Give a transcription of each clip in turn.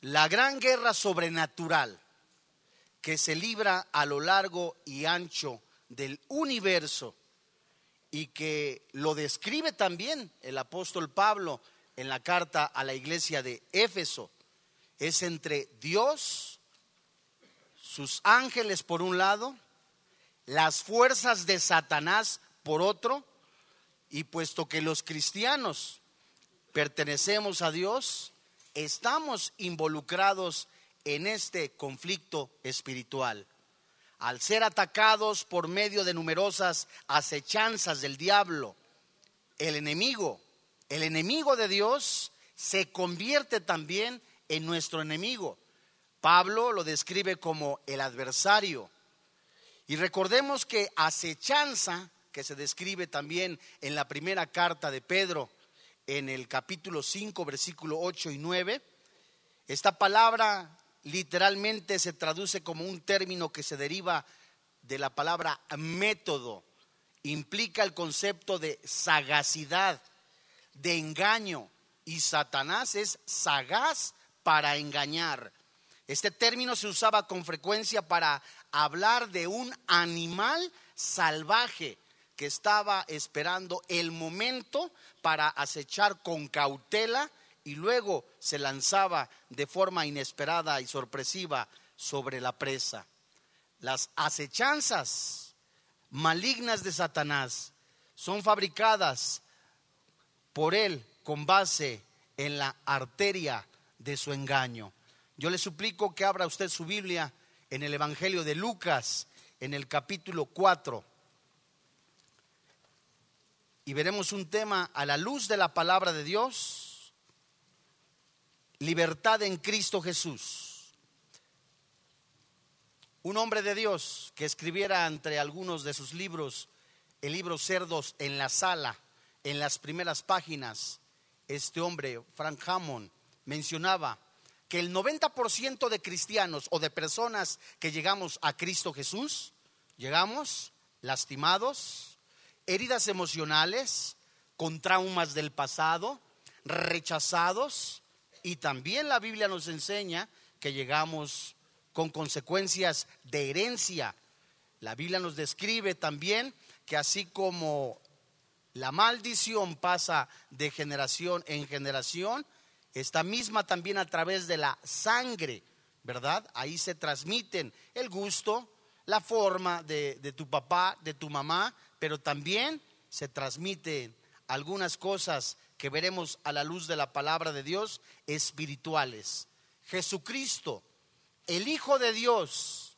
la gran guerra sobrenatural que se libra a lo largo y ancho del universo y que lo describe también el apóstol Pablo en la carta a la iglesia de Éfeso, es entre Dios, sus ángeles por un lado, las fuerzas de Satanás por otro, y puesto que los cristianos pertenecemos a Dios, estamos involucrados en este conflicto espiritual. Al ser atacados por medio de numerosas acechanzas del diablo, el enemigo, el enemigo de Dios, se convierte también en nuestro enemigo. Pablo lo describe como el adversario. Y recordemos que acechanza, que se describe también en la primera carta de Pedro, en el capítulo 5, versículo 8 y 9, esta palabra literalmente se traduce como un término que se deriva de la palabra método. Implica el concepto de sagacidad, de engaño. Y Satanás es sagaz para engañar. Este término se usaba con frecuencia para hablar de un animal salvaje que estaba esperando el momento para acechar con cautela y luego se lanzaba de forma inesperada y sorpresiva sobre la presa. Las acechanzas malignas de Satanás son fabricadas por él con base en la arteria de su engaño. Yo le suplico que abra usted su Biblia en el Evangelio de Lucas, en el capítulo 4. Y veremos un tema a la luz de la palabra de Dios libertad en Cristo Jesús. Un hombre de Dios que escribiera entre algunos de sus libros el libro Cerdos en la sala, en las primeras páginas, este hombre, Frank Hammond, mencionaba que el 90% de cristianos o de personas que llegamos a Cristo Jesús, llegamos lastimados, heridas emocionales, con traumas del pasado, rechazados, y también la Biblia nos enseña que llegamos con consecuencias de herencia. La Biblia nos describe también que así como la maldición pasa de generación en generación, esta misma también a través de la sangre, ¿verdad? Ahí se transmiten el gusto, la forma de, de tu papá, de tu mamá, pero también se transmiten algunas cosas que veremos a la luz de la palabra de Dios espirituales. Jesucristo, el Hijo de Dios,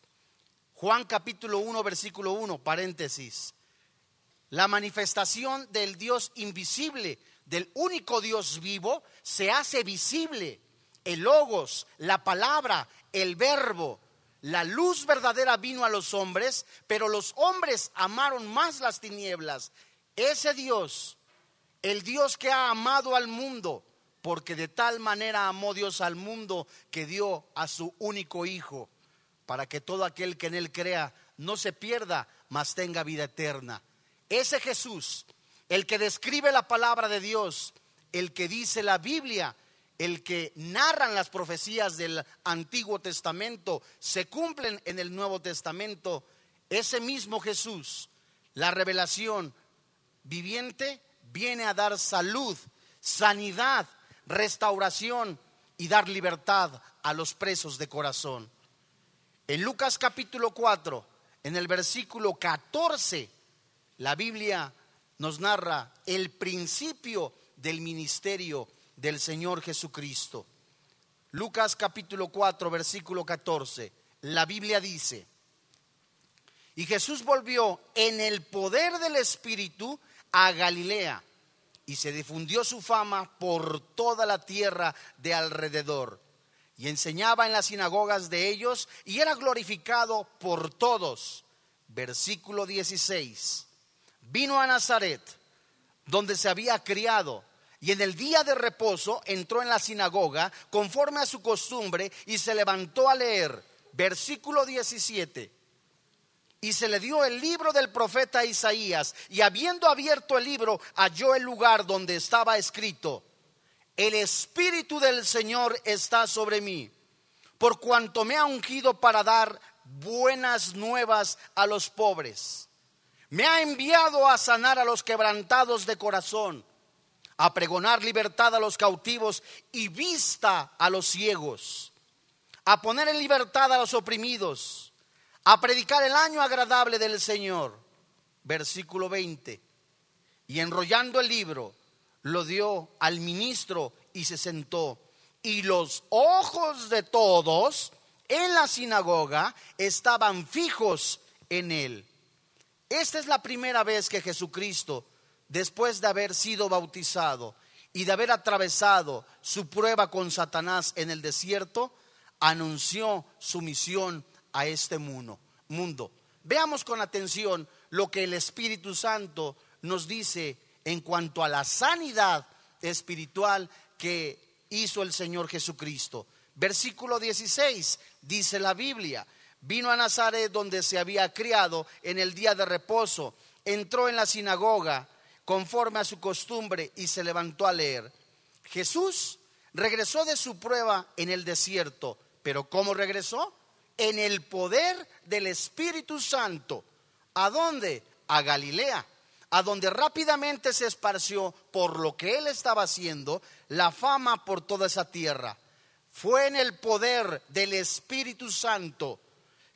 Juan capítulo 1, versículo 1, paréntesis, la manifestación del Dios invisible, del único Dios vivo, se hace visible. El logos, la palabra, el verbo, la luz verdadera vino a los hombres, pero los hombres amaron más las tinieblas. Ese Dios el Dios que ha amado al mundo, porque de tal manera amó Dios al mundo que dio a su único Hijo, para que todo aquel que en Él crea no se pierda, mas tenga vida eterna. Ese Jesús, el que describe la palabra de Dios, el que dice la Biblia, el que narran las profecías del Antiguo Testamento, se cumplen en el Nuevo Testamento, ese mismo Jesús, la revelación viviente, viene a dar salud, sanidad, restauración y dar libertad a los presos de corazón. En Lucas capítulo 4, en el versículo 14, la Biblia nos narra el principio del ministerio del Señor Jesucristo. Lucas capítulo 4, versículo 14, la Biblia dice, y Jesús volvió en el poder del Espíritu a Galilea y se difundió su fama por toda la tierra de alrededor. Y enseñaba en las sinagogas de ellos y era glorificado por todos. Versículo 16. Vino a Nazaret, donde se había criado, y en el día de reposo entró en la sinagoga conforme a su costumbre y se levantó a leer. Versículo 17 y se le dio el libro del profeta Isaías, y habiendo abierto el libro, halló el lugar donde estaba escrito, el Espíritu del Señor está sobre mí, por cuanto me ha ungido para dar buenas nuevas a los pobres. Me ha enviado a sanar a los quebrantados de corazón, a pregonar libertad a los cautivos y vista a los ciegos, a poner en libertad a los oprimidos, a predicar el año agradable del Señor. Versículo 20. Y enrollando el libro, lo dio al ministro y se sentó. Y los ojos de todos en la sinagoga estaban fijos en él. Esta es la primera vez que Jesucristo, después de haber sido bautizado y de haber atravesado su prueba con Satanás en el desierto, anunció su misión a este mundo. Veamos con atención lo que el Espíritu Santo nos dice en cuanto a la sanidad espiritual que hizo el Señor Jesucristo. Versículo 16 dice la Biblia, vino a Nazaret donde se había criado en el día de reposo, entró en la sinagoga conforme a su costumbre y se levantó a leer. Jesús regresó de su prueba en el desierto, pero ¿cómo regresó? En el poder del Espíritu Santo. ¿A dónde? A Galilea a donde rápidamente se esparció por lo que él estaba haciendo la fama por toda esa tierra. Fue en el poder del Espíritu Santo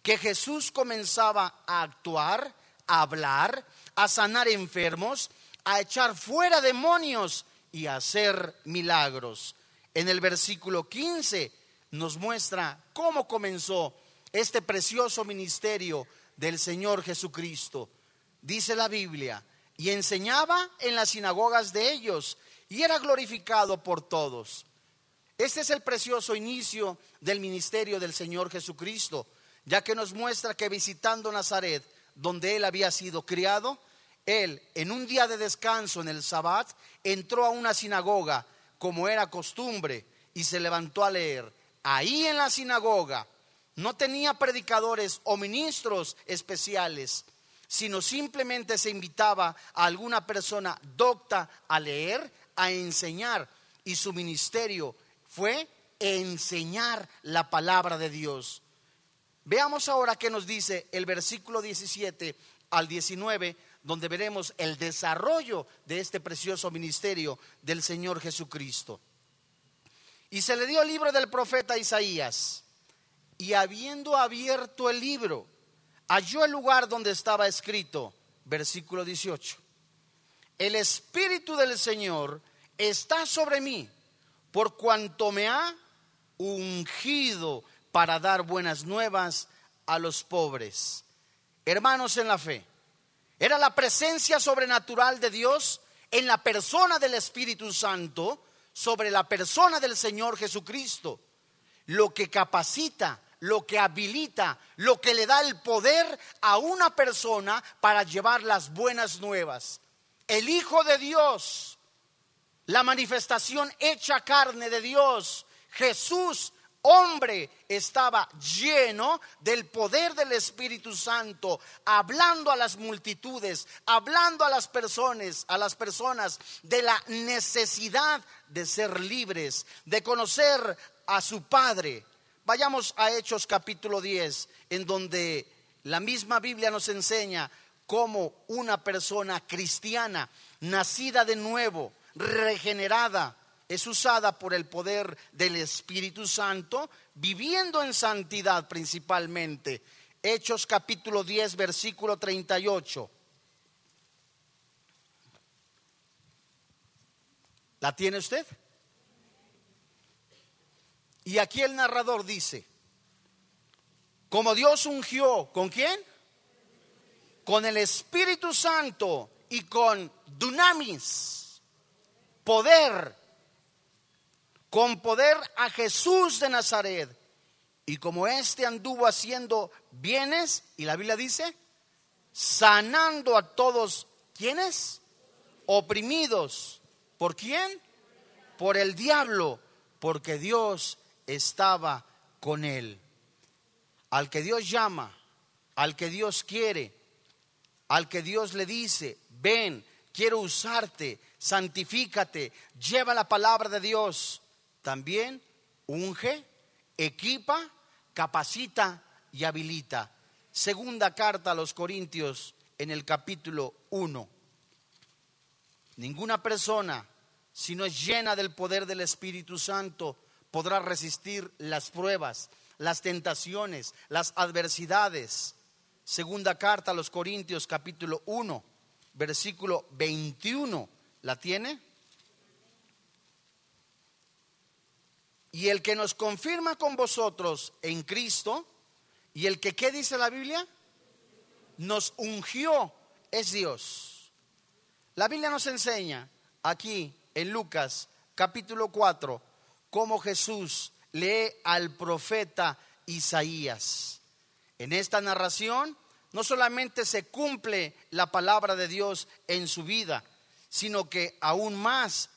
que Jesús comenzaba a actuar, a hablar, a sanar enfermos, a echar fuera demonios y a hacer milagros. En el versículo 15 nos muestra cómo comenzó este precioso ministerio del Señor Jesucristo. Dice la Biblia, y enseñaba en las sinagogas de ellos y era glorificado por todos. Este es el precioso inicio del ministerio del Señor Jesucristo, ya que nos muestra que visitando Nazaret, donde él había sido criado, él en un día de descanso en el Sabbat entró a una sinagoga como era costumbre y se levantó a leer. Ahí en la sinagoga no tenía predicadores o ministros especiales, sino simplemente se invitaba a alguna persona docta a leer, a enseñar, y su ministerio fue enseñar la palabra de Dios. Veamos ahora qué nos dice el versículo 17 al 19, donde veremos el desarrollo de este precioso ministerio del Señor Jesucristo. Y se le dio el libro del profeta Isaías, y habiendo abierto el libro, halló el lugar donde estaba escrito, versículo 18, el Espíritu del Señor está sobre mí, por cuanto me ha ungido para dar buenas nuevas a los pobres. Hermanos en la fe, era la presencia sobrenatural de Dios en la persona del Espíritu Santo sobre la persona del Señor Jesucristo, lo que capacita lo que habilita, lo que le da el poder a una persona para llevar las buenas nuevas. El Hijo de Dios, la manifestación hecha carne de Dios, Jesús, hombre, estaba lleno del poder del Espíritu Santo, hablando a las multitudes, hablando a las personas, a las personas de la necesidad de ser libres, de conocer a su Padre, Vayamos a Hechos capítulo 10, en donde la misma Biblia nos enseña cómo una persona cristiana, nacida de nuevo, regenerada, es usada por el poder del Espíritu Santo, viviendo en santidad principalmente. Hechos capítulo 10, versículo 38. ¿La tiene usted? Y aquí el narrador dice, como Dios ungió, ¿con quién? Con el Espíritu Santo y con dunamis, poder, con poder a Jesús de Nazaret. Y como éste anduvo haciendo bienes, y la Biblia dice, sanando a todos, ¿quiénes? Oprimidos. ¿Por quién? Por el diablo, porque Dios estaba con él. Al que Dios llama, al que Dios quiere, al que Dios le dice, ven, quiero usarte, santifícate, lleva la palabra de Dios. También unge, equipa, capacita y habilita. Segunda carta a los Corintios en el capítulo 1. Ninguna persona, si no es llena del poder del Espíritu Santo, podrá resistir las pruebas, las tentaciones, las adversidades. Segunda carta a los Corintios capítulo 1, versículo 21. ¿La tiene? Y el que nos confirma con vosotros en Cristo, y el que, ¿qué dice la Biblia? Nos ungió, es Dios. La Biblia nos enseña aquí en Lucas capítulo 4 cómo Jesús lee al profeta Isaías. En esta narración no solamente se cumple la palabra de Dios en su vida, sino que aún más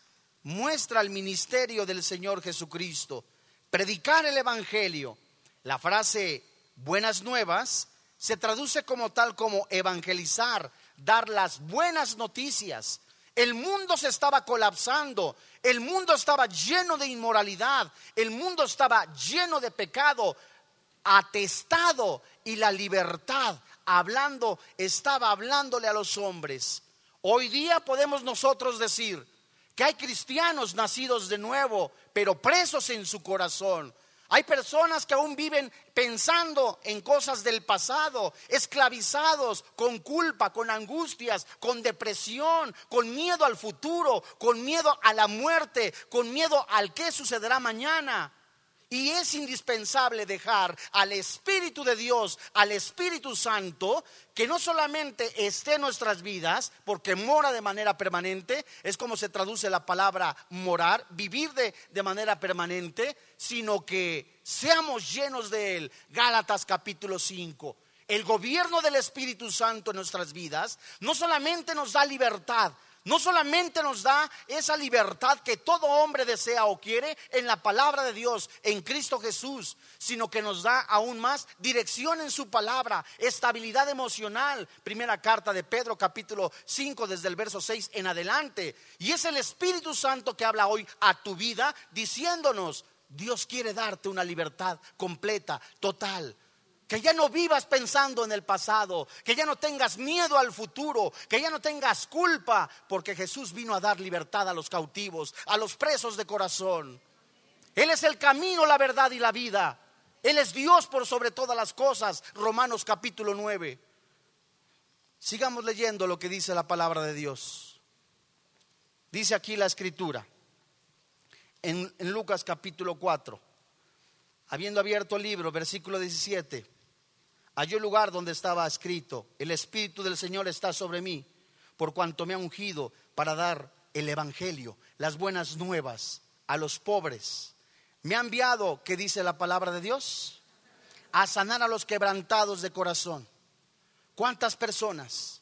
muestra el ministerio del Señor Jesucristo. Predicar el Evangelio. La frase buenas nuevas se traduce como tal como evangelizar, dar las buenas noticias. El mundo se estaba colapsando, el mundo estaba lleno de inmoralidad, el mundo estaba lleno de pecado, atestado y la libertad hablando, estaba hablándole a los hombres. Hoy día podemos nosotros decir que hay cristianos nacidos de nuevo, pero presos en su corazón. Hay personas que aún viven pensando en cosas del pasado, esclavizados, con culpa, con angustias, con depresión, con miedo al futuro, con miedo a la muerte, con miedo al que sucederá mañana. Y es indispensable dejar al Espíritu de Dios, al Espíritu Santo, que no solamente esté en nuestras vidas, porque mora de manera permanente, es como se traduce la palabra morar, vivir de, de manera permanente, sino que seamos llenos de Él. Gálatas capítulo 5. El gobierno del Espíritu Santo en nuestras vidas no solamente nos da libertad, no solamente nos da esa libertad que todo hombre desea o quiere en la palabra de Dios, en Cristo Jesús, sino que nos da aún más dirección en su palabra, estabilidad emocional. Primera carta de Pedro capítulo 5 desde el verso 6 en adelante. Y es el Espíritu Santo que habla hoy a tu vida diciéndonos, Dios quiere darte una libertad completa, total. Que ya no vivas pensando en el pasado, que ya no tengas miedo al futuro, que ya no tengas culpa, porque Jesús vino a dar libertad a los cautivos, a los presos de corazón. Él es el camino, la verdad y la vida. Él es Dios por sobre todas las cosas. Romanos capítulo 9. Sigamos leyendo lo que dice la palabra de Dios. Dice aquí la escritura, en, en Lucas capítulo 4, habiendo abierto el libro, versículo 17 halló el lugar donde estaba escrito, el Espíritu del Señor está sobre mí, por cuanto me ha ungido para dar el Evangelio, las buenas nuevas a los pobres. Me ha enviado, ¿qué dice la palabra de Dios? A sanar a los quebrantados de corazón. ¿Cuántas personas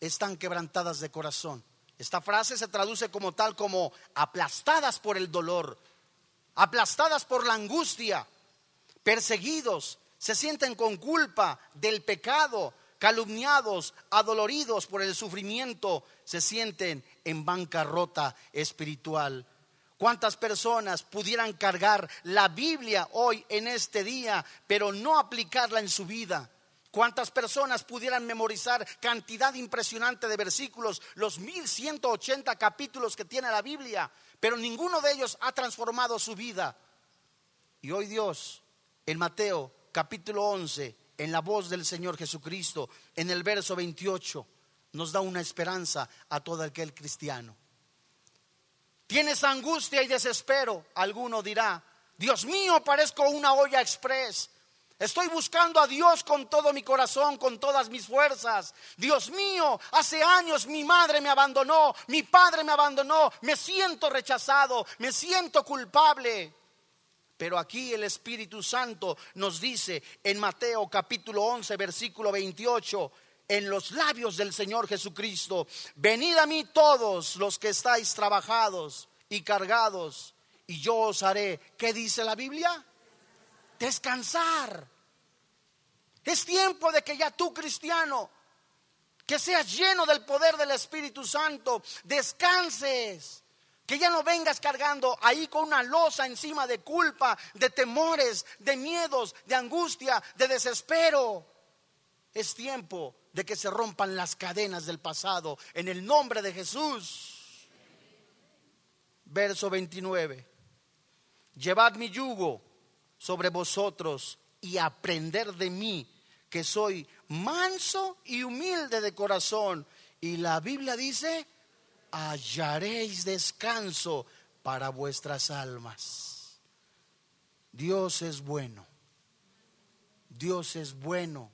están quebrantadas de corazón? Esta frase se traduce como tal como aplastadas por el dolor, aplastadas por la angustia, perseguidos, se sienten con culpa del pecado, calumniados, adoloridos por el sufrimiento, se sienten en bancarrota espiritual. ¿Cuántas personas pudieran cargar la Biblia hoy en este día, pero no aplicarla en su vida? ¿Cuántas personas pudieran memorizar cantidad impresionante de versículos, los 1180 capítulos que tiene la Biblia, pero ninguno de ellos ha transformado su vida? Y hoy Dios, en Mateo capítulo 11, en la voz del Señor Jesucristo, en el verso 28, nos da una esperanza a todo aquel cristiano. Tienes angustia y desespero, alguno dirá, Dios mío, parezco una olla express. Estoy buscando a Dios con todo mi corazón, con todas mis fuerzas. Dios mío, hace años mi madre me abandonó, mi padre me abandonó, me siento rechazado, me siento culpable. Pero aquí el Espíritu Santo nos dice en Mateo capítulo 11, versículo 28, en los labios del Señor Jesucristo, venid a mí todos los que estáis trabajados y cargados, y yo os haré, ¿qué dice la Biblia? Descansar. Es tiempo de que ya tú cristiano que seas lleno del poder del Espíritu Santo, descanses. Que ya no vengas cargando ahí con una losa encima de culpa, de temores, de miedos, de angustia, de desespero. Es tiempo de que se rompan las cadenas del pasado en el nombre de Jesús. Verso 29. Llevad mi yugo sobre vosotros y aprender de mí, que soy manso y humilde de corazón. Y la Biblia dice, hallaréis descanso para vuestras almas. Dios es bueno. Dios es bueno.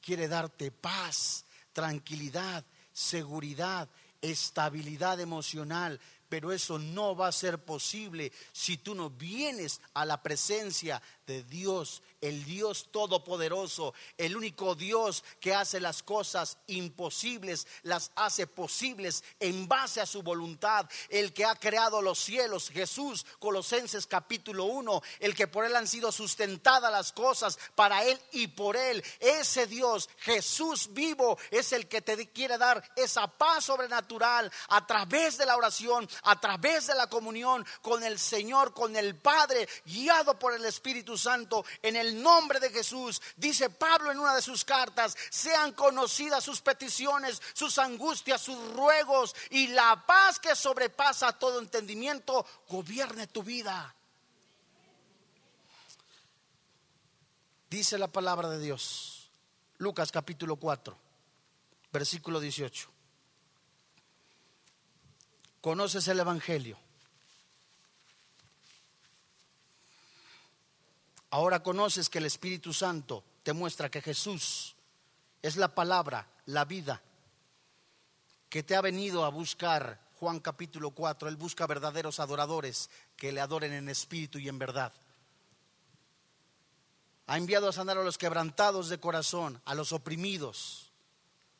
Quiere darte paz, tranquilidad, seguridad, estabilidad emocional, pero eso no va a ser posible si tú no vienes a la presencia de Dios el Dios todopoderoso, el único Dios que hace las cosas imposibles, las hace posibles en base a su voluntad, el que ha creado los cielos, Jesús, Colosenses capítulo 1, el que por él han sido sustentadas las cosas para él y por él. Ese Dios, Jesús vivo, es el que te quiere dar esa paz sobrenatural a través de la oración, a través de la comunión con el Señor, con el Padre, guiado por el Espíritu Santo en el nombre de Jesús, dice Pablo en una de sus cartas, sean conocidas sus peticiones, sus angustias, sus ruegos y la paz que sobrepasa todo entendimiento gobierne tu vida. Dice la palabra de Dios, Lucas capítulo 4, versículo 18. Conoces el Evangelio Ahora conoces que el Espíritu Santo te muestra que Jesús es la palabra, la vida, que te ha venido a buscar. Juan capítulo 4, Él busca verdaderos adoradores que le adoren en espíritu y en verdad. Ha enviado a sanar a los quebrantados de corazón, a los oprimidos,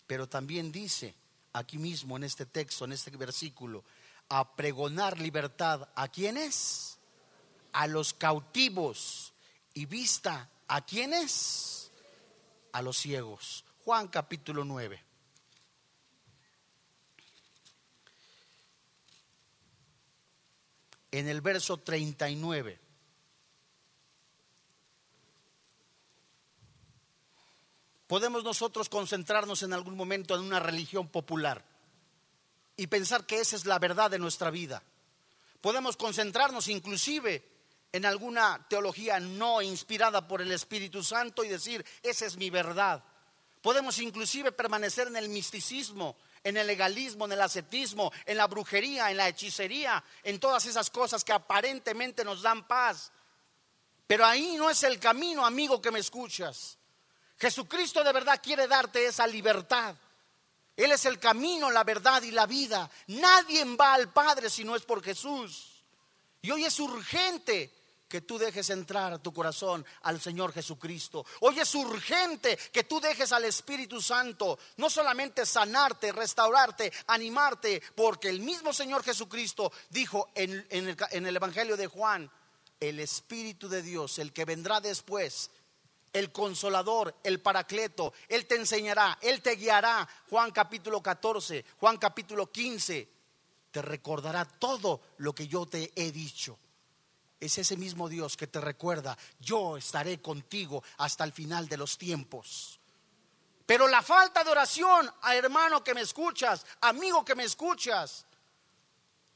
pero también dice aquí mismo en este texto, en este versículo, a pregonar libertad a quienes? A los cautivos y vista a quienes? A los ciegos. Juan capítulo 9. En el verso 39. Podemos nosotros concentrarnos en algún momento en una religión popular y pensar que esa es la verdad de nuestra vida. Podemos concentrarnos inclusive en alguna teología no inspirada por el Espíritu Santo y decir, esa es mi verdad. Podemos inclusive permanecer en el misticismo, en el legalismo, en el ascetismo, en la brujería, en la hechicería, en todas esas cosas que aparentemente nos dan paz. Pero ahí no es el camino, amigo que me escuchas. Jesucristo de verdad quiere darte esa libertad. Él es el camino, la verdad y la vida. Nadie va al Padre si no es por Jesús. Y hoy es urgente que tú dejes entrar a tu corazón al Señor Jesucristo. Hoy es urgente que tú dejes al Espíritu Santo no solamente sanarte, restaurarte, animarte, porque el mismo Señor Jesucristo dijo en, el, en el Evangelio de Juan, el Espíritu de Dios, el que vendrá después, el consolador, el paracleto, Él te enseñará, Él te guiará. Juan capítulo 14, Juan capítulo 15, te recordará todo lo que yo te he dicho es ese mismo Dios que te recuerda, yo estaré contigo hasta el final de los tiempos. Pero la falta de oración, a hermano que me escuchas, amigo que me escuchas,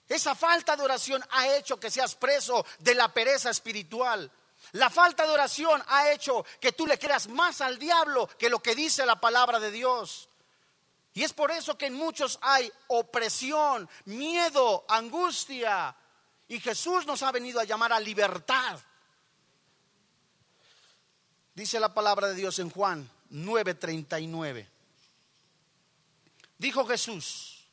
esa falta de oración ha hecho que seas preso de la pereza espiritual. La falta de oración ha hecho que tú le creas más al diablo que lo que dice la palabra de Dios. Y es por eso que en muchos hay opresión, miedo, angustia, y Jesús nos ha venido a llamar a libertad. Dice la palabra de Dios en Juan 9:39. Dijo Jesús,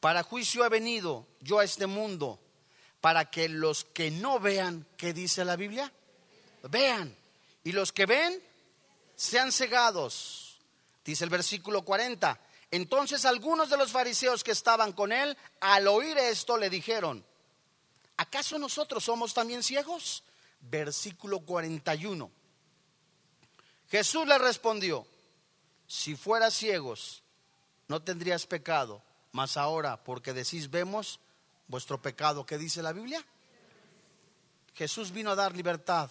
para juicio he venido yo a este mundo, para que los que no vean, ¿qué dice la Biblia? Vean. Y los que ven, sean cegados. Dice el versículo 40. Entonces algunos de los fariseos que estaban con él, al oír esto, le dijeron, ¿acaso nosotros somos también ciegos? Versículo 41. Jesús le respondió, si fueras ciegos, no tendrías pecado, mas ahora, porque decís vemos, vuestro pecado, ¿qué dice la Biblia? Jesús vino a dar libertad,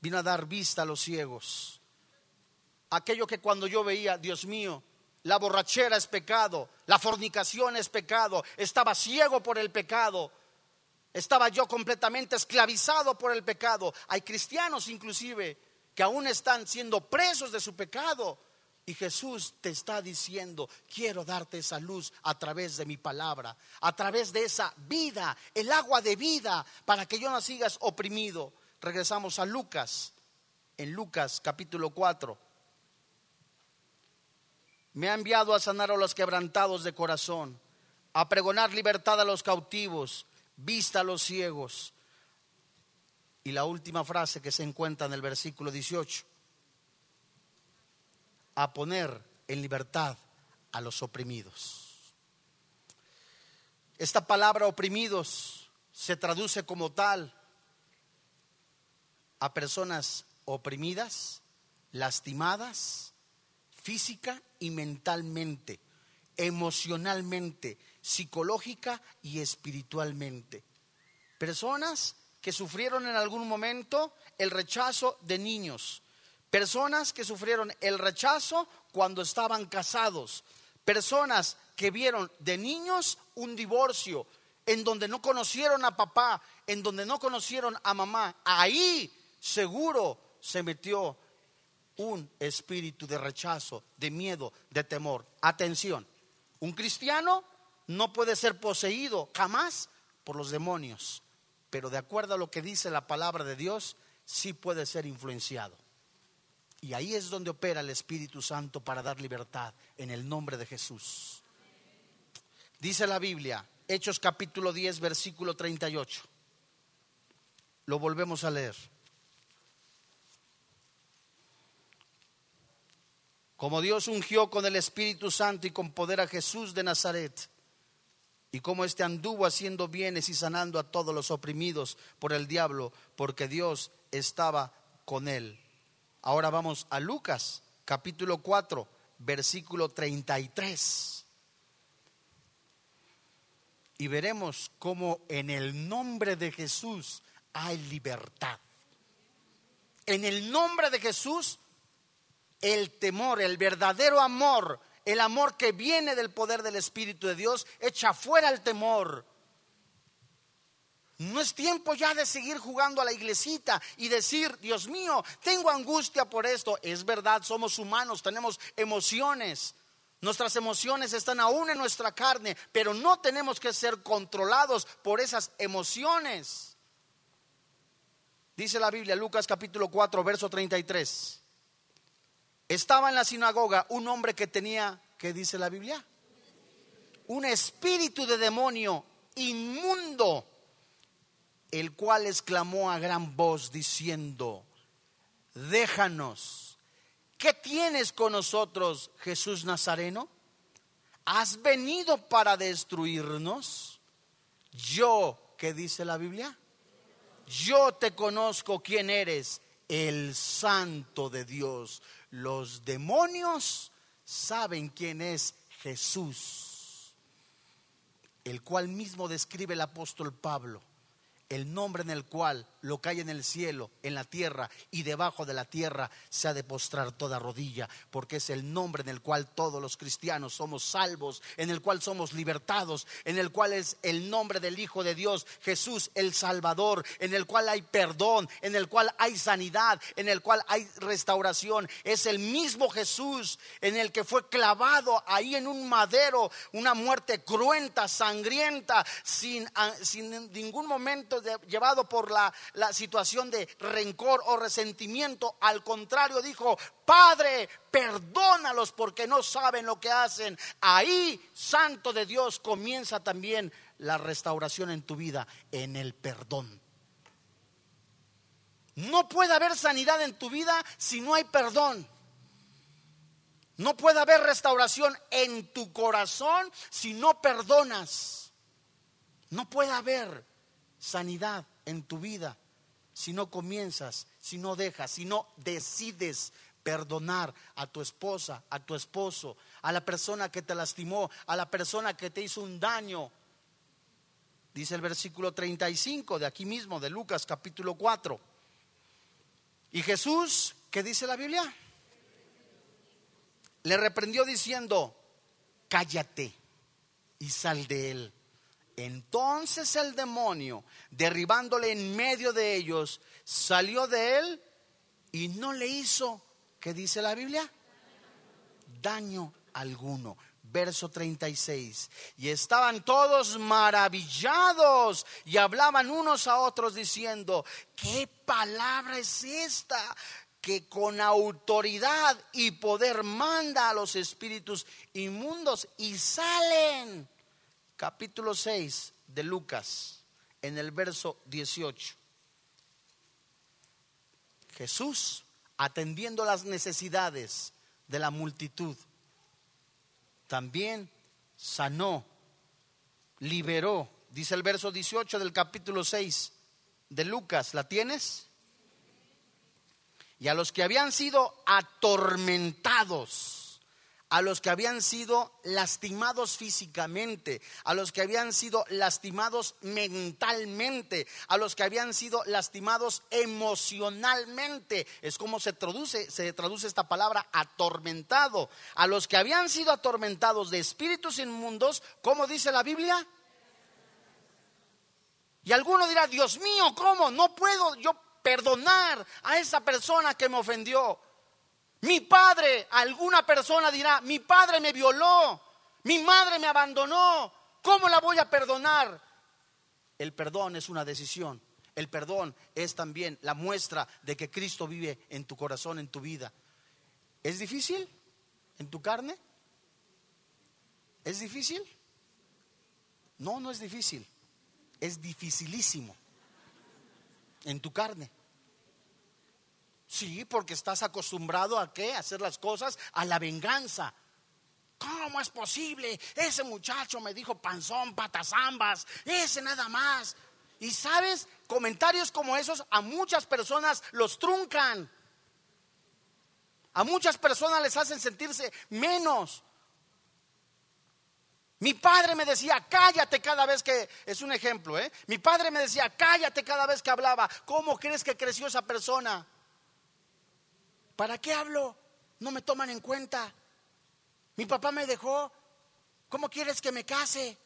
vino a dar vista a los ciegos. Aquello que cuando yo veía, Dios mío, la borrachera es pecado, la fornicación es pecado, estaba ciego por el pecado, estaba yo completamente esclavizado por el pecado. Hay cristianos inclusive que aún están siendo presos de su pecado. Y Jesús te está diciendo, quiero darte esa luz a través de mi palabra, a través de esa vida, el agua de vida, para que yo no sigas oprimido. Regresamos a Lucas, en Lucas capítulo 4. Me ha enviado a sanar a los quebrantados de corazón, a pregonar libertad a los cautivos, vista a los ciegos. Y la última frase que se encuentra en el versículo 18 a poner en libertad a los oprimidos. Esta palabra oprimidos se traduce como tal a personas oprimidas, lastimadas, física y mentalmente, emocionalmente, psicológica y espiritualmente. Personas que sufrieron en algún momento el rechazo de niños, Personas que sufrieron el rechazo cuando estaban casados. Personas que vieron de niños un divorcio, en donde no conocieron a papá, en donde no conocieron a mamá. Ahí seguro se metió un espíritu de rechazo, de miedo, de temor. Atención, un cristiano no puede ser poseído jamás por los demonios, pero de acuerdo a lo que dice la palabra de Dios, sí puede ser influenciado. Y ahí es donde opera el Espíritu Santo para dar libertad en el nombre de Jesús. Dice la Biblia, Hechos capítulo 10, versículo 38. Lo volvemos a leer. Como Dios ungió con el Espíritu Santo y con poder a Jesús de Nazaret, y como éste anduvo haciendo bienes y sanando a todos los oprimidos por el diablo, porque Dios estaba con él. Ahora vamos a Lucas, capítulo 4, versículo 33. Y veremos cómo en el nombre de Jesús hay libertad. En el nombre de Jesús, el temor, el verdadero amor, el amor que viene del poder del Espíritu de Dios, echa fuera el temor no es tiempo ya de seguir jugando a la iglesita y decir, Dios mío, tengo angustia por esto. Es verdad, somos humanos, tenemos emociones. Nuestras emociones están aún en nuestra carne, pero no tenemos que ser controlados por esas emociones. Dice la Biblia, Lucas capítulo 4, verso 33. Estaba en la sinagoga un hombre que tenía, ¿qué dice la Biblia? Un espíritu de demonio inmundo el cual exclamó a gran voz diciendo, déjanos, ¿qué tienes con nosotros, Jesús Nazareno? ¿Has venido para destruirnos? Yo, ¿qué dice la Biblia? Yo te conozco quién eres, el santo de Dios. Los demonios saben quién es Jesús, el cual mismo describe el apóstol Pablo el nombre en el cual lo que hay en el cielo, en la tierra y debajo de la tierra se ha de postrar toda rodilla, porque es el nombre en el cual todos los cristianos somos salvos, en el cual somos libertados, en el cual es el nombre del Hijo de Dios, Jesús el Salvador, en el cual hay perdón, en el cual hay sanidad, en el cual hay restauración. Es el mismo Jesús en el que fue clavado ahí en un madero, una muerte cruenta, sangrienta, sin, sin ningún momento llevado por la, la situación de rencor o resentimiento. Al contrario, dijo, Padre, perdónalos porque no saben lo que hacen. Ahí, Santo de Dios, comienza también la restauración en tu vida, en el perdón. No puede haber sanidad en tu vida si no hay perdón. No puede haber restauración en tu corazón si no perdonas. No puede haber sanidad en tu vida si no comienzas, si no dejas, si no decides perdonar a tu esposa, a tu esposo, a la persona que te lastimó, a la persona que te hizo un daño. Dice el versículo 35 de aquí mismo, de Lucas capítulo 4. Y Jesús, ¿qué dice la Biblia? Le reprendió diciendo, cállate y sal de él. Entonces el demonio, derribándole en medio de ellos, salió de él y no le hizo ¿Qué dice la Biblia? Daño alguno. Verso 36. Y estaban todos maravillados y hablaban unos a otros diciendo, ¿qué palabra es esta? que con autoridad y poder manda a los espíritus inmundos y salen. Capítulo 6 de Lucas, en el verso 18. Jesús atendiendo las necesidades de la multitud. También sanó, liberó, dice el verso 18 del capítulo 6 de Lucas, ¿la tienes? Y a los que habían sido atormentados a los que habían sido lastimados físicamente, a los que habían sido lastimados mentalmente, a los que habían sido lastimados emocionalmente. Es como se traduce, se traduce esta palabra atormentado. A los que habían sido atormentados de espíritus inmundos, ¿cómo dice la Biblia? Y alguno dirá, Dios mío, ¿cómo? No puedo yo perdonar a esa persona que me ofendió. Mi padre, alguna persona dirá, mi padre me violó, mi madre me abandonó, ¿cómo la voy a perdonar? El perdón es una decisión. El perdón es también la muestra de que Cristo vive en tu corazón, en tu vida. ¿Es difícil en tu carne? ¿Es difícil? No, no es difícil. Es dificilísimo en tu carne. Sí, porque estás acostumbrado a qué? A hacer las cosas a la venganza. ¿Cómo es posible? Ese muchacho me dijo panzón, patas ambas, ese nada más. Y sabes, comentarios como esos a muchas personas los truncan. A muchas personas les hacen sentirse menos. Mi padre me decía, cállate cada vez que, es un ejemplo, ¿eh? Mi padre me decía, cállate cada vez que hablaba. ¿Cómo crees que creció esa persona? ¿Para qué hablo? No me toman en cuenta. Mi papá me dejó. ¿Cómo quieres que me case?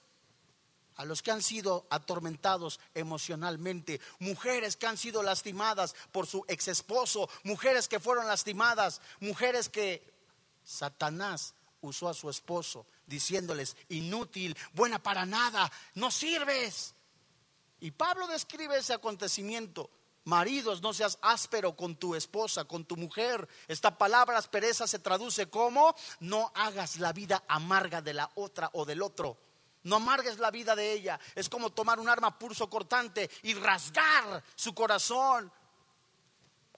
A los que han sido atormentados emocionalmente, mujeres que han sido lastimadas por su ex esposo, mujeres que fueron lastimadas, mujeres que Satanás usó a su esposo diciéndoles, inútil, buena para nada, no sirves. Y Pablo describe ese acontecimiento Maridos, no seas áspero con tu esposa, con tu mujer. Esta palabra aspereza se traduce como no hagas la vida amarga de la otra o del otro. No amargues la vida de ella. Es como tomar un arma pulso cortante y rasgar su corazón.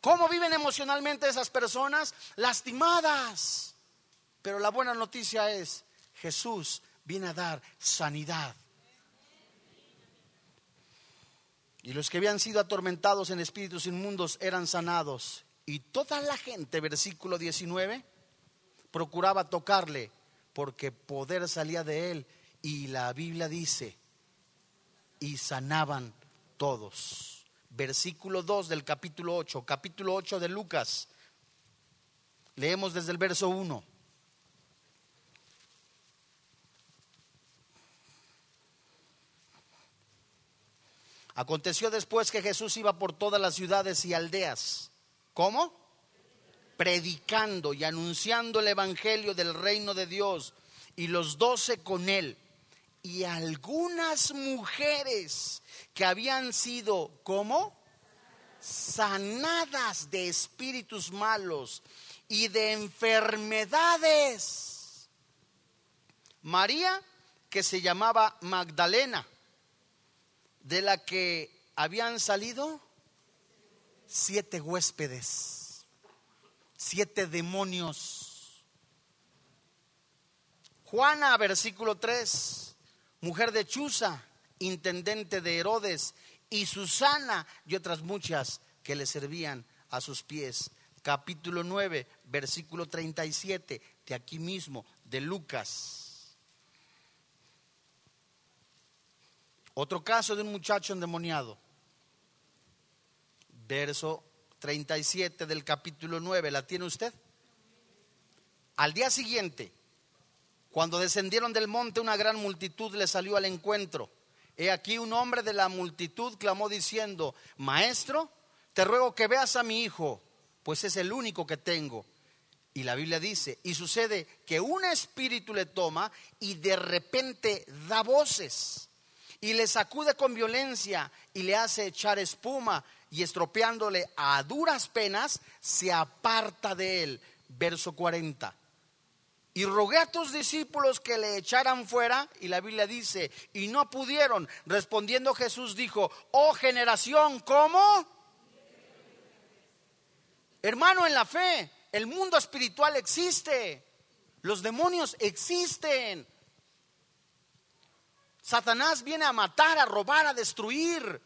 ¿Cómo viven emocionalmente esas personas? Lastimadas. Pero la buena noticia es, Jesús viene a dar sanidad Y los que habían sido atormentados en espíritus inmundos eran sanados. Y toda la gente, versículo 19, procuraba tocarle porque poder salía de él. Y la Biblia dice, y sanaban todos. Versículo 2 del capítulo 8, capítulo 8 de Lucas. Leemos desde el verso 1. Aconteció después que Jesús iba por todas las ciudades y aldeas. ¿Cómo? Predicando y anunciando el Evangelio del reino de Dios y los doce con él. Y algunas mujeres que habían sido, ¿cómo? Sanadas de espíritus malos y de enfermedades. María, que se llamaba Magdalena de la que habían salido siete huéspedes, siete demonios. Juana, versículo 3, mujer de Chuza, intendente de Herodes, y Susana y otras muchas que le servían a sus pies. capítulo 9, versículo 37, de aquí mismo, de Lucas. Otro caso de un muchacho endemoniado. Verso 37 del capítulo 9, ¿la tiene usted? Al día siguiente, cuando descendieron del monte, una gran multitud le salió al encuentro. He aquí un hombre de la multitud clamó diciendo, Maestro, te ruego que veas a mi hijo, pues es el único que tengo. Y la Biblia dice, y sucede que un espíritu le toma y de repente da voces y le sacude con violencia y le hace echar espuma y estropeándole a duras penas, se aparta de él. Verso 40. Y rogué a tus discípulos que le echaran fuera, y la Biblia dice, y no pudieron. Respondiendo Jesús dijo, oh generación, ¿cómo? Hermano, en la fe, el mundo espiritual existe, los demonios existen. Satanás viene a matar, a robar, a destruir.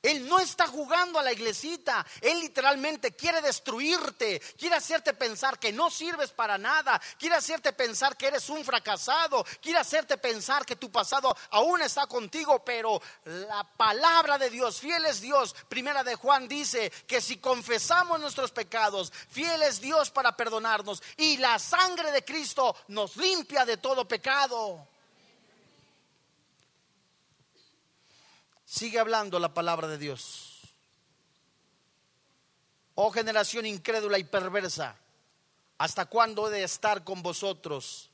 Él no está jugando a la iglesita. Él literalmente quiere destruirte. Quiere hacerte pensar que no sirves para nada. Quiere hacerte pensar que eres un fracasado. Quiere hacerte pensar que tu pasado aún está contigo. Pero la palabra de Dios, fiel es Dios. Primera de Juan dice que si confesamos nuestros pecados, fiel es Dios para perdonarnos. Y la sangre de Cristo nos limpia de todo pecado. Sigue hablando la palabra de Dios. Oh generación incrédula y perversa, ¿hasta cuándo he de estar con vosotros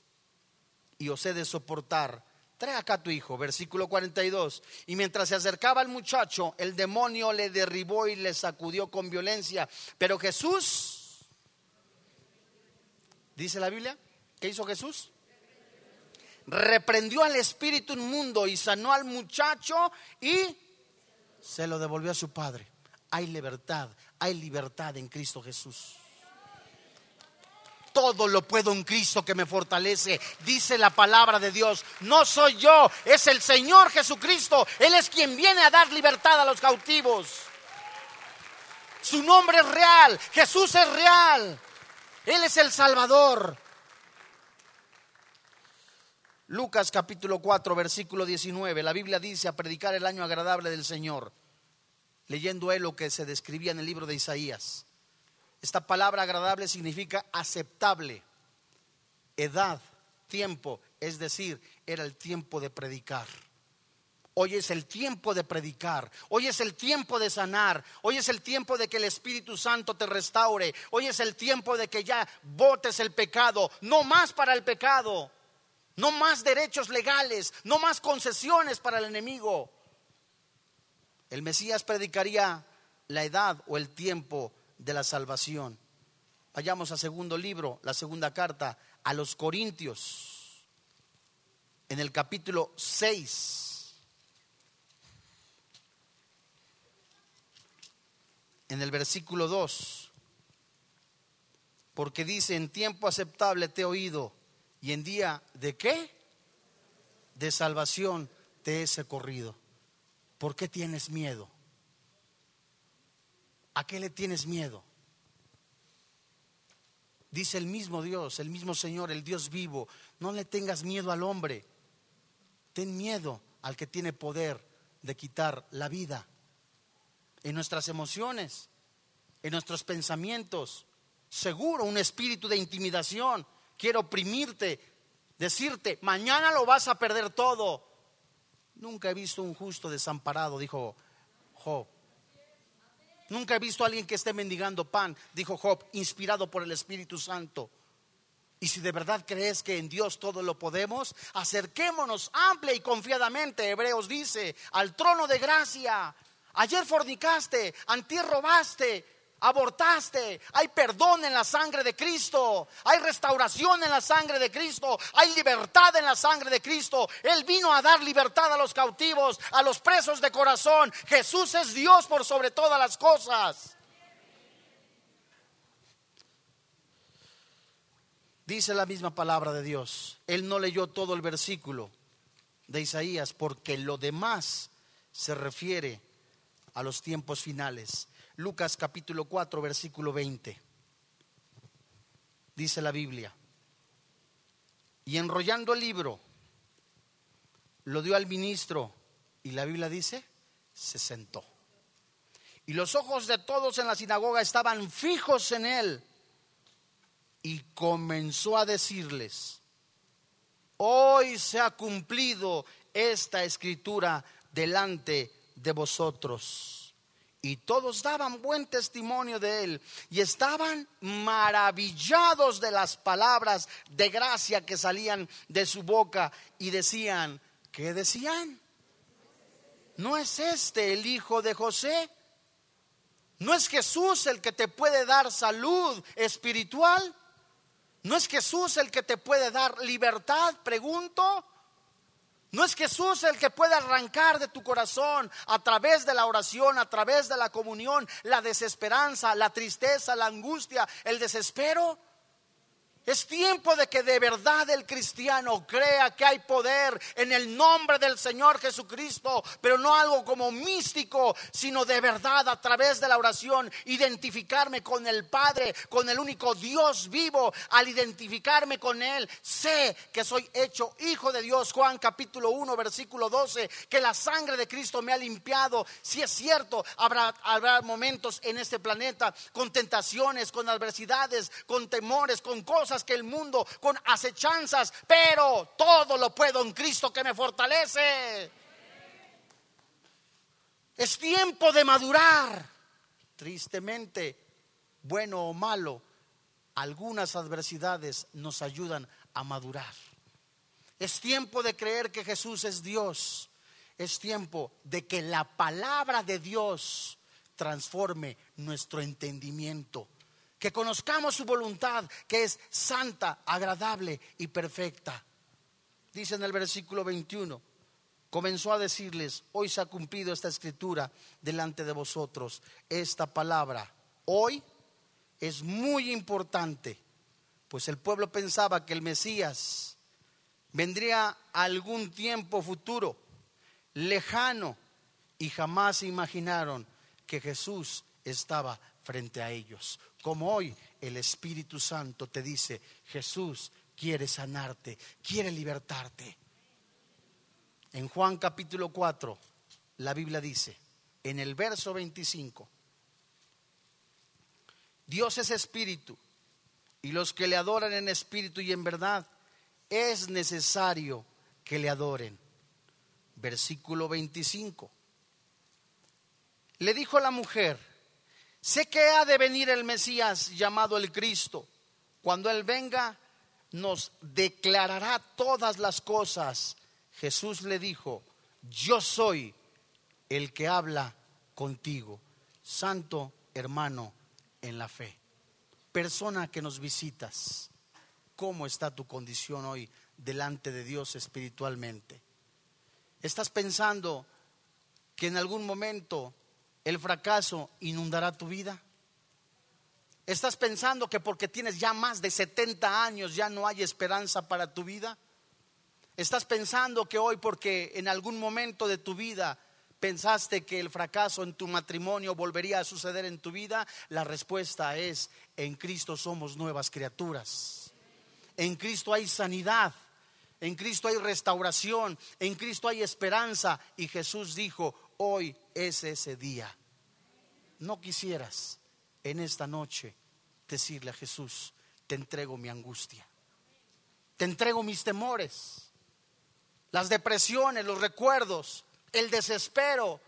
y os he de soportar? Trae acá a tu hijo, versículo 42. Y mientras se acercaba el muchacho, el demonio le derribó y le sacudió con violencia. Pero Jesús, dice la Biblia, ¿qué hizo Jesús? Reprendió al espíritu inmundo y sanó al muchacho y se lo devolvió a su padre. Hay libertad, hay libertad en Cristo Jesús. Todo lo puedo en Cristo que me fortalece, dice la palabra de Dios. No soy yo, es el Señor Jesucristo. Él es quien viene a dar libertad a los cautivos. Su nombre es real, Jesús es real. Él es el Salvador. Lucas capítulo 4, versículo 19. La Biblia dice a predicar el año agradable del Señor, leyendo él lo que se describía en el libro de Isaías. Esta palabra agradable significa aceptable, edad, tiempo, es decir, era el tiempo de predicar. Hoy es el tiempo de predicar, hoy es el tiempo de sanar, hoy es el tiempo de que el Espíritu Santo te restaure, hoy es el tiempo de que ya votes el pecado, no más para el pecado. No más derechos legales, no más concesiones para el enemigo. El Mesías predicaría la edad o el tiempo de la salvación. Vayamos a segundo libro, la segunda carta a los Corintios, en el capítulo 6, en el versículo 2, porque dice, en tiempo aceptable te he oído y en día de qué? De salvación te he socorrido. ¿Por qué tienes miedo? ¿A qué le tienes miedo? Dice el mismo Dios, el mismo Señor, el Dios vivo, no le tengas miedo al hombre, ten miedo al que tiene poder de quitar la vida. En nuestras emociones, en nuestros pensamientos, seguro un espíritu de intimidación, quiere oprimirte, decirte, mañana lo vas a perder todo. Nunca he visto un justo desamparado, dijo Job. Nunca he visto a alguien que esté mendigando pan, dijo Job, inspirado por el Espíritu Santo. Y si de verdad crees que en Dios todo lo podemos, acerquémonos amplia y confiadamente, Hebreos dice, al trono de gracia. Ayer fornicaste, antier robaste, abortaste. Hay perdón en la sangre de Cristo. Hay restauración en la sangre de Cristo. Hay libertad en la sangre de Cristo. Él vino a dar libertad a los cautivos, a los presos de corazón. Jesús es Dios por sobre todas las cosas. Dice la misma palabra de Dios. Él no leyó todo el versículo de Isaías porque lo demás se refiere a los tiempos finales. Lucas capítulo 4, versículo 20. dice la Biblia. Y enrollando el libro, lo dio al ministro y la Biblia dice, se sentó. Y los ojos de todos en la sinagoga estaban fijos en él. Y comenzó a decirles, hoy se ha cumplido esta escritura delante de vosotros. Y todos daban buen testimonio de él y estaban maravillados de las palabras de gracia que salían de su boca y decían, ¿qué decían? ¿No es este el hijo de José? ¿No es Jesús el que te puede dar salud espiritual? ¿No es Jesús el que te puede dar libertad? Pregunto. ¿No es Jesús el que puede arrancar de tu corazón a través de la oración, a través de la comunión, la desesperanza, la tristeza, la angustia, el desespero? Es tiempo de que de verdad el cristiano crea que hay poder en el nombre del Señor Jesucristo, pero no algo como místico, sino de verdad a través de la oración, identificarme con el Padre, con el único Dios vivo. Al identificarme con Él, sé que soy hecho hijo de Dios. Juan capítulo 1, versículo 12, que la sangre de Cristo me ha limpiado. Si es cierto, habrá, habrá momentos en este planeta con tentaciones, con adversidades, con temores, con cosas que el mundo, con acechanzas, pero todo lo puedo en Cristo que me fortalece. Es tiempo de madurar. Tristemente, bueno o malo, algunas adversidades nos ayudan a madurar. Es tiempo de creer que Jesús es Dios. Es tiempo de que la palabra de Dios transforme nuestro entendimiento que conozcamos su voluntad, que es santa, agradable y perfecta. Dice en el versículo 21, comenzó a decirles, hoy se ha cumplido esta escritura delante de vosotros. Esta palabra, hoy, es muy importante, pues el pueblo pensaba que el Mesías vendría algún tiempo futuro, lejano, y jamás imaginaron que Jesús estaba frente a ellos. Como hoy el Espíritu Santo te dice, Jesús quiere sanarte, quiere libertarte. En Juan capítulo 4, la Biblia dice, en el verso 25, Dios es espíritu y los que le adoran en espíritu y en verdad, es necesario que le adoren. Versículo 25. Le dijo la mujer, Sé que ha de venir el Mesías llamado el Cristo. Cuando Él venga, nos declarará todas las cosas. Jesús le dijo, yo soy el que habla contigo, santo hermano en la fe. Persona que nos visitas, ¿cómo está tu condición hoy delante de Dios espiritualmente? ¿Estás pensando que en algún momento el fracaso inundará tu vida? ¿Estás pensando que porque tienes ya más de 70 años ya no hay esperanza para tu vida? ¿Estás pensando que hoy porque en algún momento de tu vida pensaste que el fracaso en tu matrimonio volvería a suceder en tu vida? La respuesta es, en Cristo somos nuevas criaturas. En Cristo hay sanidad. En Cristo hay restauración, en Cristo hay esperanza. Y Jesús dijo, hoy es ese día. No quisieras en esta noche decirle a Jesús, te entrego mi angustia, te entrego mis temores, las depresiones, los recuerdos, el desespero.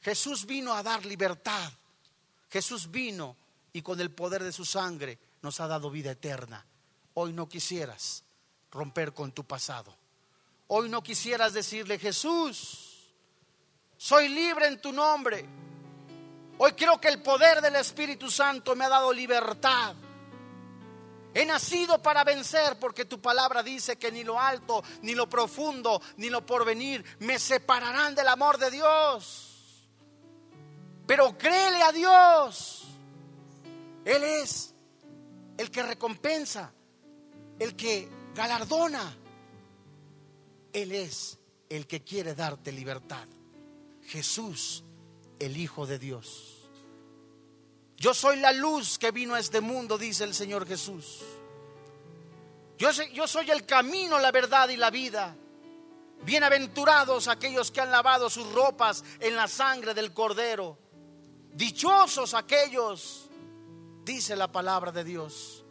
Jesús vino a dar libertad. Jesús vino y con el poder de su sangre nos ha dado vida eterna. Hoy no quisieras romper con tu pasado. Hoy no quisieras decirle, Jesús, soy libre en tu nombre. Hoy creo que el poder del Espíritu Santo me ha dado libertad. He nacido para vencer porque tu palabra dice que ni lo alto, ni lo profundo, ni lo porvenir me separarán del amor de Dios. Pero créele a Dios. Él es el que recompensa, el que galardona. Él es el que quiere darte libertad. Jesús, el Hijo de Dios. Yo soy la luz que vino a este mundo, dice el Señor Jesús. Yo soy, el camino, la verdad y la vida. Bienaventurados aquellos que han lavado sus ropas en la sangre del cordero. Dichosos aquellos, dice la palabra de Dios.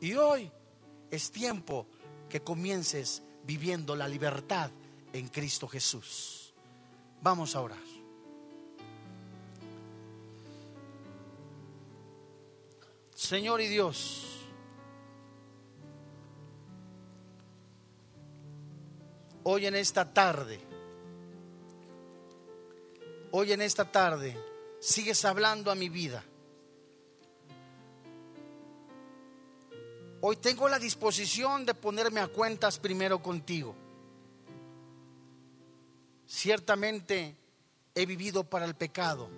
Y hoy es tiempo que comiences viviendo la libertad en Cristo Jesús. Vamos a orar. Señor y Dios, hoy en esta tarde, hoy en esta tarde, sigues hablando a mi vida. Hoy tengo la disposición de ponerme a cuentas primero contigo. Ciertamente he vivido para el pecado.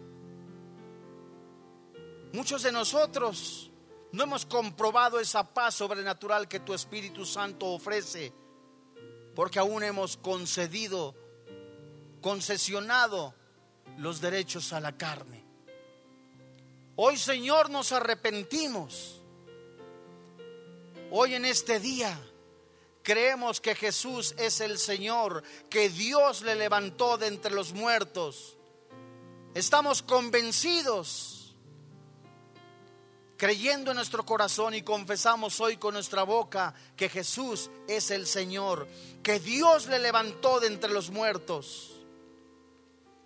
Muchos de nosotros no hemos comprobado esa paz sobrenatural que tu Espíritu Santo ofrece, porque aún hemos concedido, concesionado los derechos a la carne. Hoy, Señor, nos arrepentimos. Hoy en este día creemos que Jesús es el Señor, que Dios le levantó de entre los muertos. Estamos convencidos creyendo en nuestro corazón y confesamos hoy con nuestra boca que Jesús es el Señor, que Dios le levantó de entre los muertos.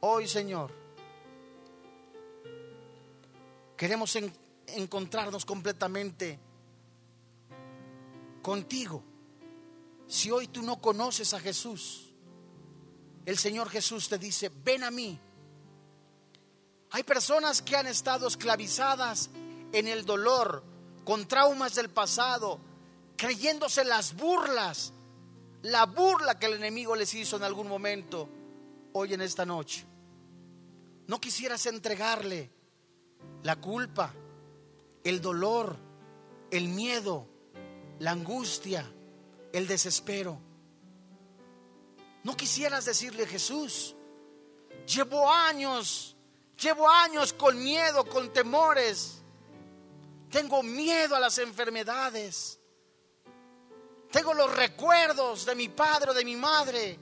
Hoy, Señor, queremos encontrarnos completamente contigo. Si hoy tú no conoces a Jesús, el Señor Jesús te dice, ven a mí. Hay personas que han estado esclavizadas en el dolor, con traumas del pasado, creyéndose las burlas, la burla que el enemigo les hizo en algún momento, hoy en esta noche. No quisieras entregarle la culpa, el dolor, el miedo, la angustia, el desespero. No quisieras decirle, Jesús, llevo años, llevo años con miedo, con temores tengo miedo a las enfermedades. Tengo los recuerdos de mi padre o de mi madre.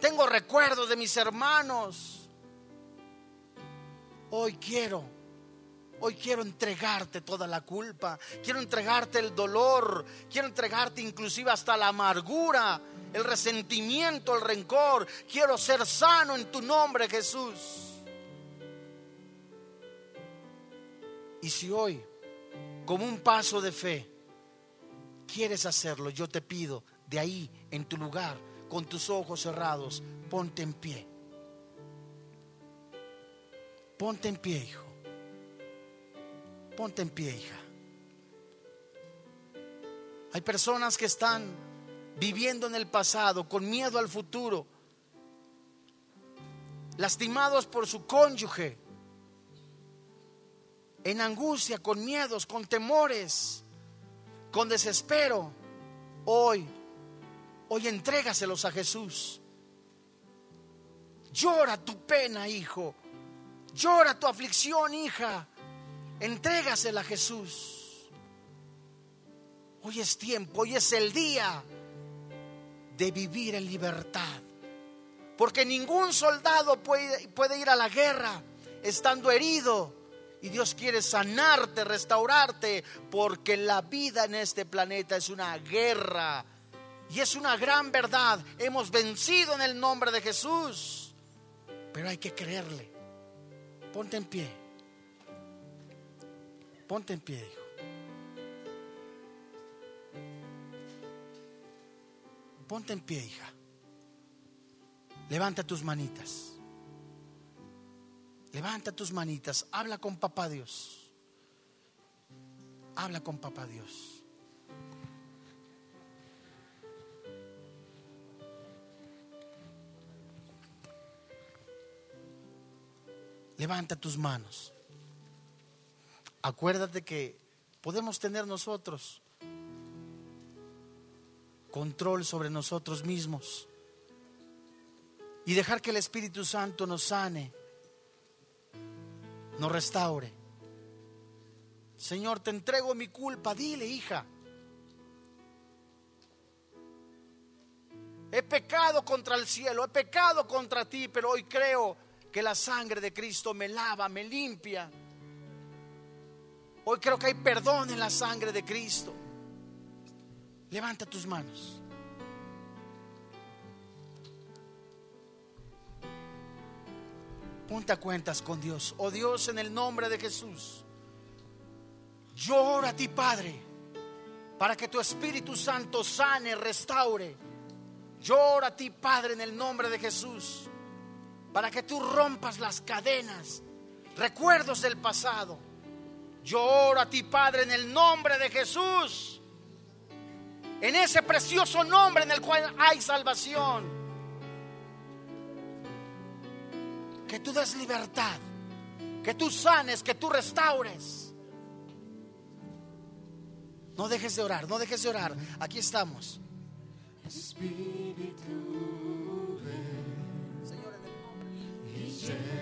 Tengo recuerdos de mis hermanos. Hoy quiero, hoy quiero entregarte toda la culpa. Quiero entregarte el dolor. Quiero entregarte inclusive hasta la amargura, el resentimiento, el rencor. Quiero ser sano en tu nombre, Jesús. Y si hoy como un paso de fe, quieres hacerlo, yo te pido, de ahí, en tu lugar, con tus ojos cerrados, ponte en pie. Ponte en pie, hijo. Ponte en pie, hija. Hay personas que están viviendo en el pasado, con miedo al futuro, lastimados por su cónyuge, en angustia, con miedos, con temores, con desespero, hoy, hoy entrégaselos a Jesús. Llora tu pena, hijo. Llora tu aflicción, hija. Entrégasela a Jesús. Hoy es tiempo, hoy es el día de vivir en libertad. Porque ningún soldado puede, puede ir a la guerra estando herido y Dios quiere sanarte, restaurarte, porque la vida en este planeta es una guerra. Y es una gran verdad. Hemos vencido en el nombre de Jesús. Pero hay que creerle. Ponte en pie. Ponte en pie, hijo. Ponte en pie, hija. Levanta tus manitas. Levanta tus manitas, habla con papá Dios. Habla con papá Dios. Levanta tus manos. Acuérdate que podemos tener nosotros control sobre nosotros mismos y dejar que el Espíritu Santo nos sane nos restaure. Señor, te entrego mi culpa. Dile, hija. pecado contra el cielo, he pecado contra ti, pero hoy creo que la sangre de Cristo me lava, me limpia. Hoy creo que hay perdón en la sangre de Cristo. Levanta tus manos. Ponte a cuentas con Dios. Oh Dios, en el nombre de Jesús. Yo a ti, Padre, para que tu Espíritu Santo sane, restaure. Yo a ti, Padre, en el nombre de Jesús, para que tú rompas las cadenas, recuerdos del pasado. Yo oro a ti, Padre, en el nombre de Jesús, en ese precioso nombre en el cual hay salvación. Que tú des libertad, que tú sanes, que tú restaures. No dejes de orar, no dejes de orar. Aquí estamos. Espíritu, ven Señor, en el nombre.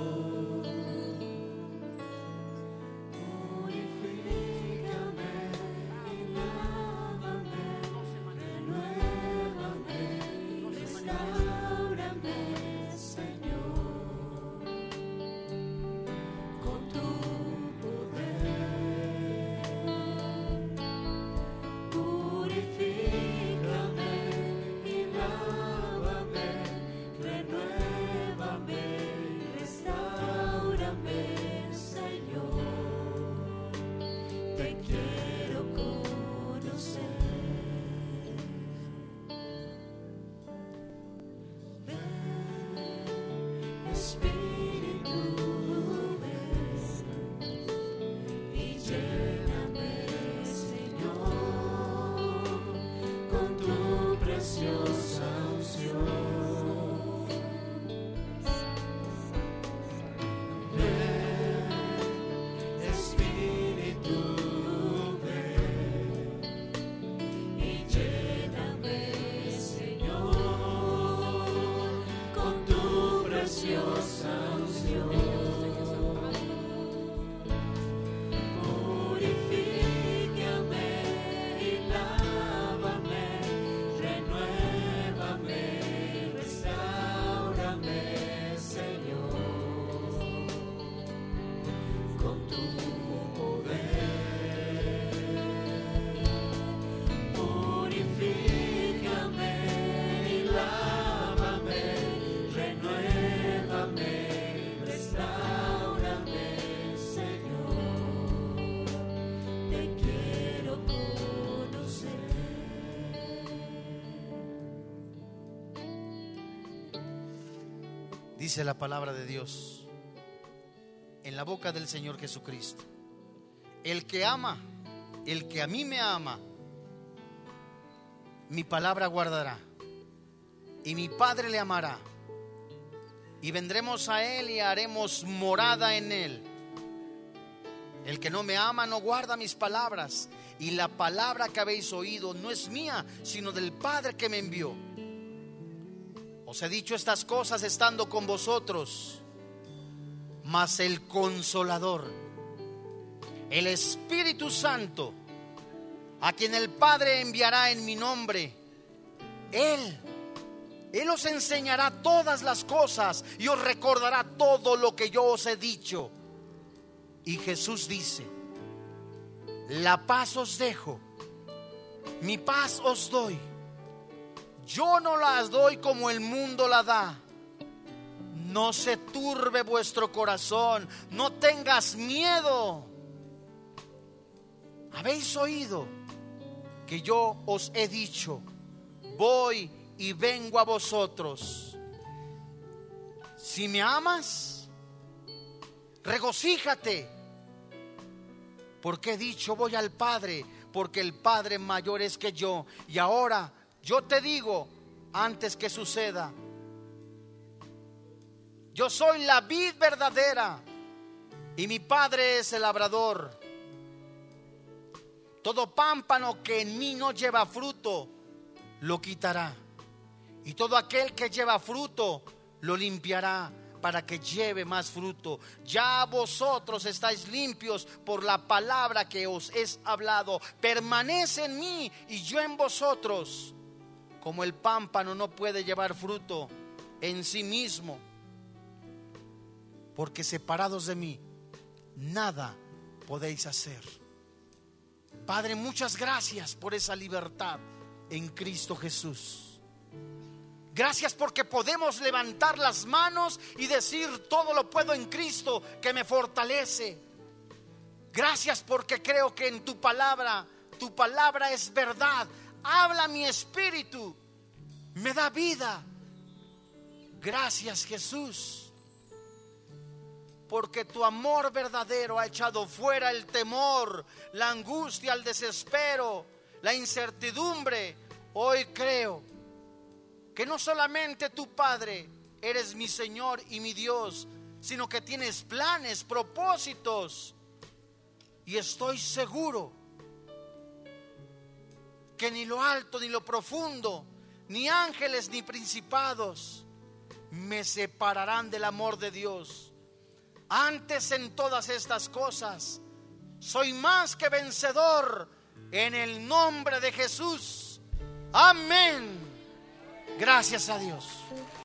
Dice la palabra de Dios en la boca del Señor Jesucristo. El que ama, el que a mí me ama, mi palabra guardará. Y mi Padre le amará. Y vendremos a Él y haremos morada en Él. El que no me ama no guarda mis palabras. Y la palabra que habéis oído no es mía, sino del Padre que me envió. Os he dicho estas cosas estando con vosotros, mas el consolador, el Espíritu Santo, a quien el Padre enviará en mi nombre, Él, Él os enseñará todas las cosas y os recordará todo lo que yo os he dicho. Y Jesús dice, la paz os dejo, mi paz os doy. Yo no las doy como el mundo la da. No se turbe vuestro corazón, no tengas miedo. Habéis oído que yo os he dicho, voy y vengo a vosotros. Si me amas, regocíjate, porque he dicho, voy al Padre, porque el Padre mayor es que yo. Y ahora yo te digo, antes que suceda, Yo soy la vid verdadera y mi Padre es el labrador. Todo pámpano que en mí no lleva fruto, lo quitará. Y todo aquel que lleva fruto, lo limpiará para que lleve más fruto. Ya vosotros estáis limpios por la palabra que os es hablado. Permanece en mí y yo en vosotros. Como el pámpano no puede llevar fruto en sí mismo, porque separados de mí, nada podéis hacer. Padre, muchas gracias por esa libertad en Cristo Jesús. Gracias porque podemos levantar las manos y decir, todo lo puedo en Cristo que me fortalece. Gracias porque creo que en tu palabra, tu palabra es verdad. Habla mi espíritu, me da vida. Gracias Jesús, porque tu amor verdadero ha echado fuera el temor, la angustia, el desespero, la incertidumbre. Hoy creo que no solamente tu Padre eres mi Señor y mi Dios, sino que tienes planes, propósitos. Y estoy seguro que ni lo alto ni lo profundo, ni ángeles ni principados me separarán del amor de Dios. Antes en todas estas cosas, soy más que vencedor en el nombre de Jesús. Amén. Gracias a Dios.